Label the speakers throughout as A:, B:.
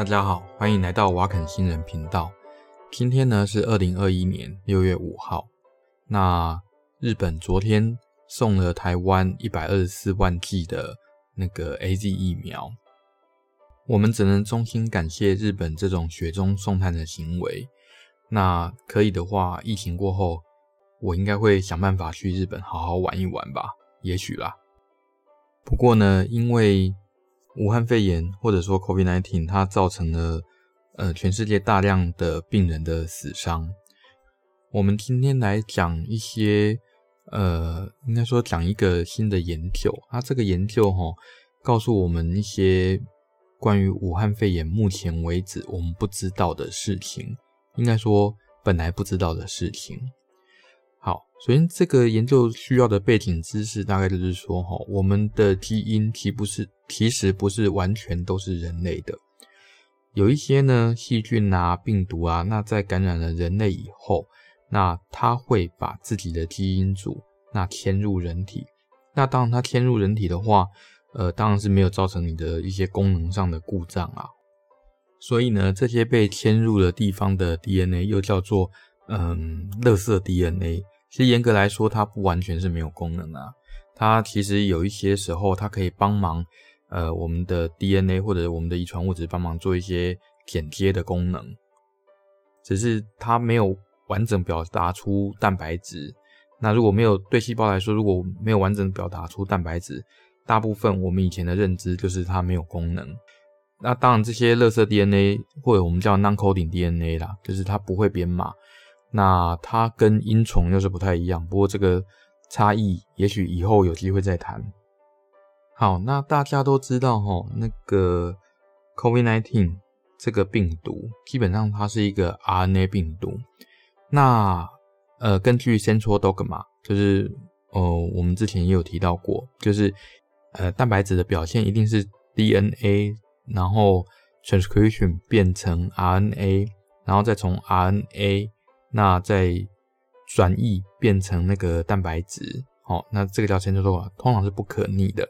A: 大家好，欢迎来到瓦肯新人频道。今天呢是二零二一年六月五号。那日本昨天送了台湾一百二十四万剂的那个 AZ 疫苗，我们只能衷心感谢日本这种雪中送炭的行为。那可以的话，疫情过后，我应该会想办法去日本好好玩一玩吧，也许啦。不过呢，因为武汉肺炎或者说 COVID-19，它造成了呃全世界大量的病人的死伤。我们今天来讲一些呃，应该说讲一个新的研究。它这个研究齁，告诉我们一些关于武汉肺炎目前为止我们不知道的事情，应该说本来不知道的事情。好，首先这个研究需要的背景知识大概就是说哈，我们的基因其不是。其实不是完全都是人类的，有一些呢细菌啊、病毒啊，那在感染了人类以后，那它会把自己的基因组那迁入人体。那当然它迁入人体的话，呃，当然是没有造成你的一些功能上的故障啊。所以呢，这些被迁入的地方的 DNA 又叫做嗯，垃圾 DNA。其实严格来说，它不完全是没有功能啊，它其实有一些时候它可以帮忙。呃，我们的 DNA 或者我们的遗传物质帮忙做一些剪接的功能，只是它没有完整表达出蛋白质。那如果没有对细胞来说，如果没有完整表达出蛋白质，大部分我们以前的认知就是它没有功能。那当然，这些垃圾 DNA 或者我们叫 non-coding DNA 啦，就是它不会编码。那它跟阴虫又是不太一样，不过这个差异也许以后有机会再谈。好，那大家都知道哈，那个 COVID-19 这个病毒，基本上它是一个 RNA 病毒。那呃，根据 Central Dogma，就是呃，我们之前也有提到过，就是呃，蛋白质的表现一定是 DNA，然后 transcription 变成 RNA，然后再从 RNA 那再转译变成那个蛋白质。好，那这个叫 Central Dogma，通常是不可逆的。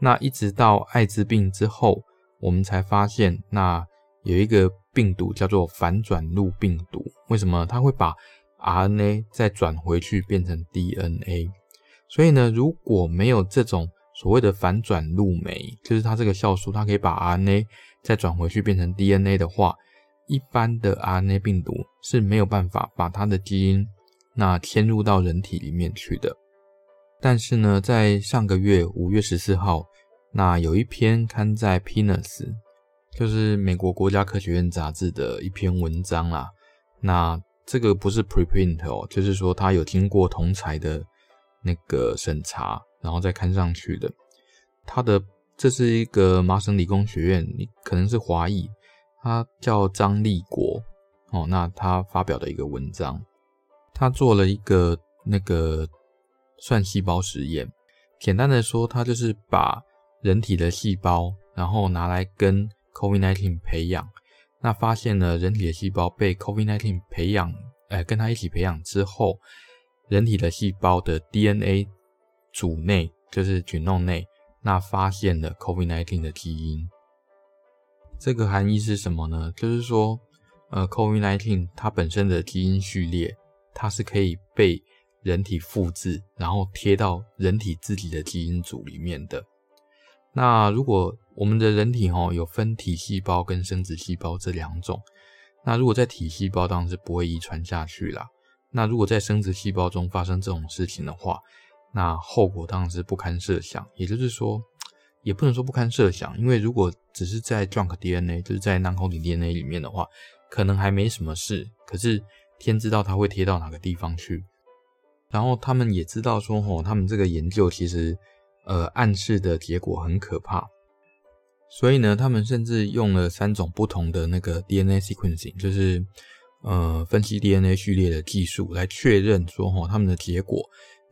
A: 那一直到艾滋病之后，我们才发现，那有一个病毒叫做反转录病毒。为什么它会把 RNA 再转回去变成 DNA？所以呢，如果没有这种所谓的反转录酶，就是它这个酵素，它可以把 RNA 再转回去变成 DNA 的话，一般的 RNA 病毒是没有办法把它的基因那迁入到人体里面去的。但是呢，在上个月五月十四号，那有一篇刊在 PNAS，就是美国国家科学院杂志的一篇文章啦。那这个不是 preprint 哦，就是说它有经过同才的那个审查，然后再刊上去的。它的这是一个麻省理工学院，你可能是华裔，他叫张立国哦。那他发表的一个文章，他做了一个那个。算细胞实验，简单的说，他就是把人体的细胞，然后拿来跟 COVID-19 培养。那发现了人体的细胞被 COVID-19 培养，哎，跟他一起培养之后，人体的细胞的 DNA 组内，就是 genome 内，那发现了 COVID-19 的基因。这个含义是什么呢？就是说，呃，COVID-19 它本身的基因序列，它是可以被人体复制，然后贴到人体自己的基因组里面的。那如果我们的人体哦有分体细胞跟生殖细胞这两种，那如果在体细胞当然是不会遗传下去啦。那如果在生殖细胞中发生这种事情的话，那后果当然是不堪设想。也就是说，也不能说不堪设想，因为如果只是在 junk DNA，就是在 non-coding DNA 里面的话，可能还没什么事。可是天知道它会贴到哪个地方去。然后他们也知道说，吼，他们这个研究其实，呃，暗示的结果很可怕。所以呢，他们甚至用了三种不同的那个 DNA sequencing，就是呃，分析 DNA 序列的技术来确认说，吼，他们的结果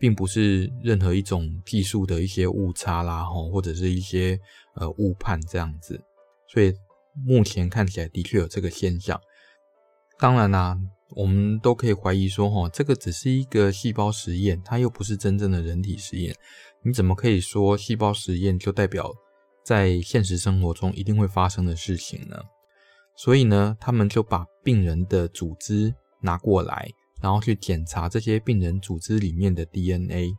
A: 并不是任何一种技术的一些误差啦，吼，或者是一些呃误判这样子。所以目前看起来的确有这个现象。当然啦、我们都可以怀疑说，齁，这个只是一个细胞实验，它又不是真正的人体实验。你怎么可以说细胞实验就代表在现实生活中一定会发生的事情呢？所以呢，他们就把病人的组织拿过来，然后去检查这些病人组织里面的 DNA。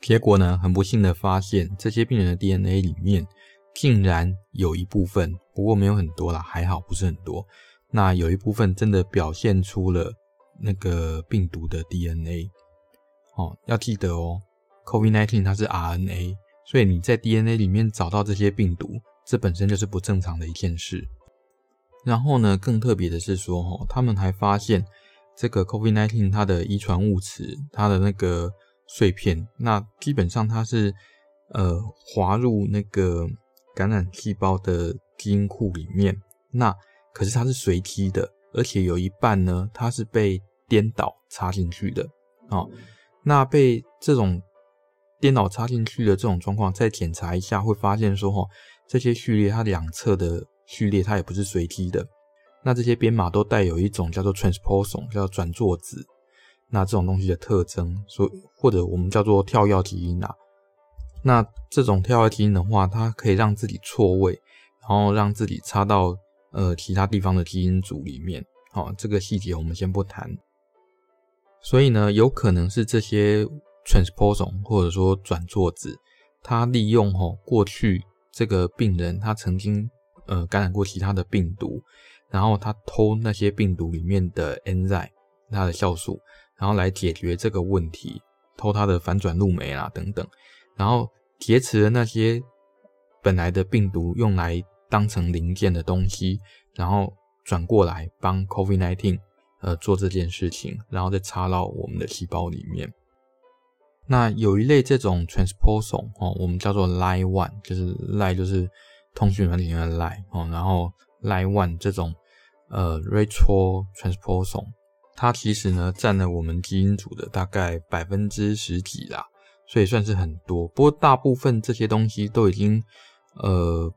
A: 结果呢，很不幸的发现，这些病人的 DNA 里面竟然有一部分，不过没有很多啦，还好不是很多。那有一部分真的表现出了那个病毒的 DNA。哦，要记得哦，COVID-19 它是 RNA，所以你在 DNA 里面找到这些病毒，这本身就是不正常的一件事。然后呢，更特别的是说，哦，他们还发现这个 COVID-19 它的遗传物质，它的那个碎片，那基本上它是呃滑入那个感染细胞的基因库里面，那可是它是随机的，而且有一半呢，它是被颠倒插进去的，哦。那被这种颠倒插进去的这种状况，再检查一下，会发现说，哦，这些序列它两侧的序列它也不是随机的，那这些编码都带有一种叫做 transposon，叫转作子，那这种东西的特征，所或者我们叫做跳跃基因啊。那这种跳跃基因的话，它可以让自己错位，然后让自己插到呃其他地方的基因组里面。好，这个细节我们先不谈。所以呢，有可能是这些 transposon 或者说转作子，它利用齁过去这个病人他曾经呃感染过其他的病毒，然后他偷那些病毒里面的 enzyme 它的酵素，然后来解决这个问题，偷它的反转录酶啦等等，然后劫持了那些本来的病毒用来当成零件的东西，然后转过来帮 COVID-19。呃，做这件事情，然后再插到我们的细胞里面。那有一类这种 transposon 哦，我们叫做 line one，就是 line 就是通讯软体里面的 line 哦，然后 lie one 这种呃 retro transposon，它其实呢占了我们基因组的大概百分之十几啦，所以算是很多。不过大部分这些东西都已经呃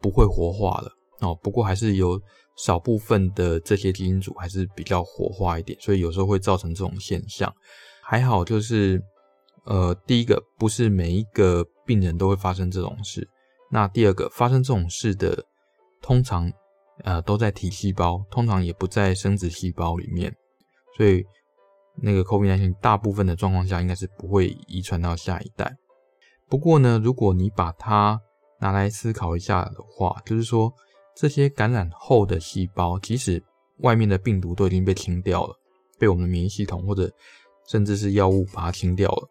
A: 不会活化了哦，不过还是有。少部分的这些基因组还是比较活化一点，所以有时候会造成这种现象。还好就是，呃，第一个不是每一个病人都会发生这种事。那第二个发生这种事的，通常呃都在体细胞，通常也不在生殖细胞里面，所以那个 COVID-19 大部分的状况下应该是不会遗传到下一代。不过呢，如果你把它拿来思考一下的话，就是说。这些感染后的细胞，即使外面的病毒都已经被清掉了，被我们的免疫系统或者甚至是药物把它清掉了，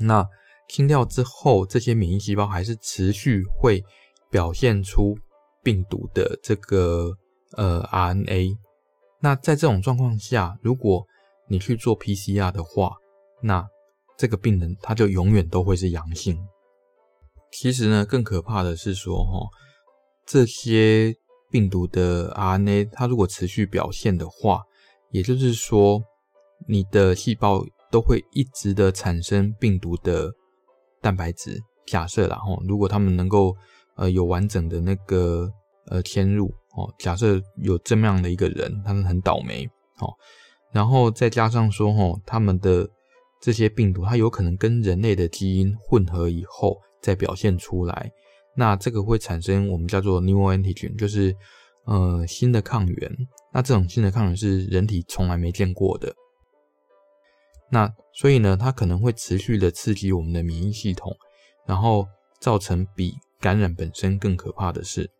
A: 那清掉之后，这些免疫细胞还是持续会表现出病毒的这个呃 RNA。那在这种状况下，如果你去做 PCR 的话，那这个病人他就永远都会是阳性。其实呢，更可怕的是说，哈。这些病毒的 RNA，它如果持续表现的话，也就是说，你的细胞都会一直的产生病毒的蛋白质。假设啦，齁，如果他们能够呃有完整的那个呃迁入哦，假设有这么样的一个人，他们很倒霉哦，然后再加上说哦，他们的这些病毒，它有可能跟人类的基因混合以后再表现出来。那这个会产生我们叫做 new antigen，就是呃新的抗原。那这种新的抗原是人体从来没见过的。那所以呢，它可能会持续的刺激我们的免疫系统，然后造成比感染本身更可怕的事。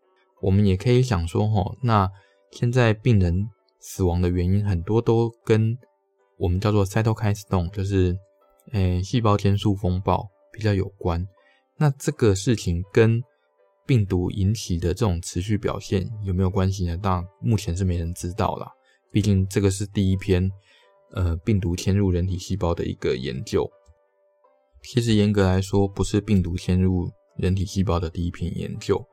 A: 我们也可以想说，齁，那现在病人死亡的原因很多都跟我们叫做 cytokine storm，就是呃细胞间素风暴比较有关。那这个事情跟病毒引起的这种持续表现有没有关系呢？当然，目前是没人知道啦。毕竟这个是第一篇呃病毒迁入人体细胞的一个研究。其实严格来说，不是病毒迁入人体细胞的第一篇研究，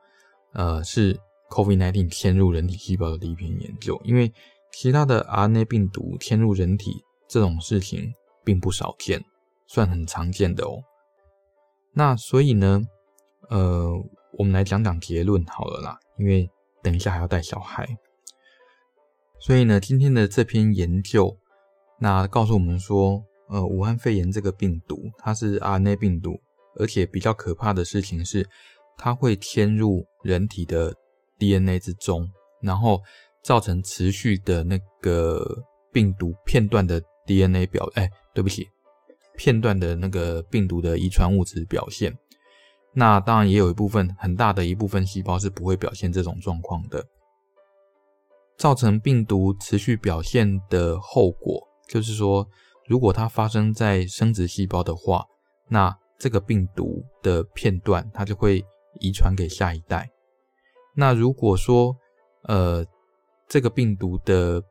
A: 呃，是 COVID-19 迁入人体细胞的第一篇研究。因为其他的 RNA 病毒迁入人体这种事情并不少见，算很常见的哦。那所以呢，呃，我们来讲讲结论好了啦，因为等一下还要带小孩。所以呢，今天的这篇研究，那告诉我们说，呃，武汉肺炎这个病毒它是 RNA 病毒，而且比较可怕的事情是，它会迁入人体的 DNA 之中，然后造成持续的那个病毒片段的 DNA 表，哎，对不起，片段的那个病毒的遗传物质表现。那当然也有一部分很大的一部分细胞是不会表现这种状况的。造成病毒持续表现的后果，就是说，如果它发生在生殖细胞的话，那这个病毒的片段它就会遗传给下一代。那如果说，呃，这个病毒的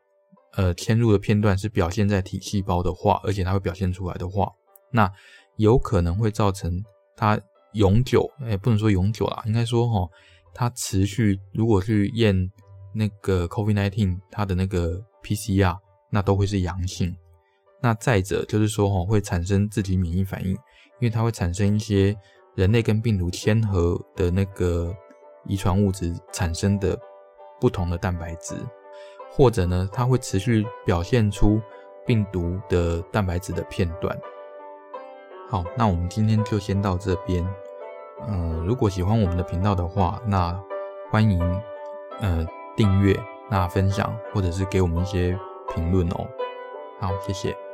A: 呃迁入的片段是表现在体细胞的话，而且它会表现出来的话，那有可能会造成它永久，也不能说永久啦，应该说哈，它持续如果去验那个 COVID-19 它的那个 PCR，那都会是阳性。那再者就是说齁，会产生自体免疫反应，因为它会产生一些人类跟病毒嵌合的那个。遗传物质产生的不同的蛋白质，或者呢，它会持续表现出病毒的蛋白质的片段。好，那我们今天就先到这边。嗯、如果喜欢我们的频道的话，那欢迎呃订阅、那分享，或者是给我们一些评论哦。好，谢谢。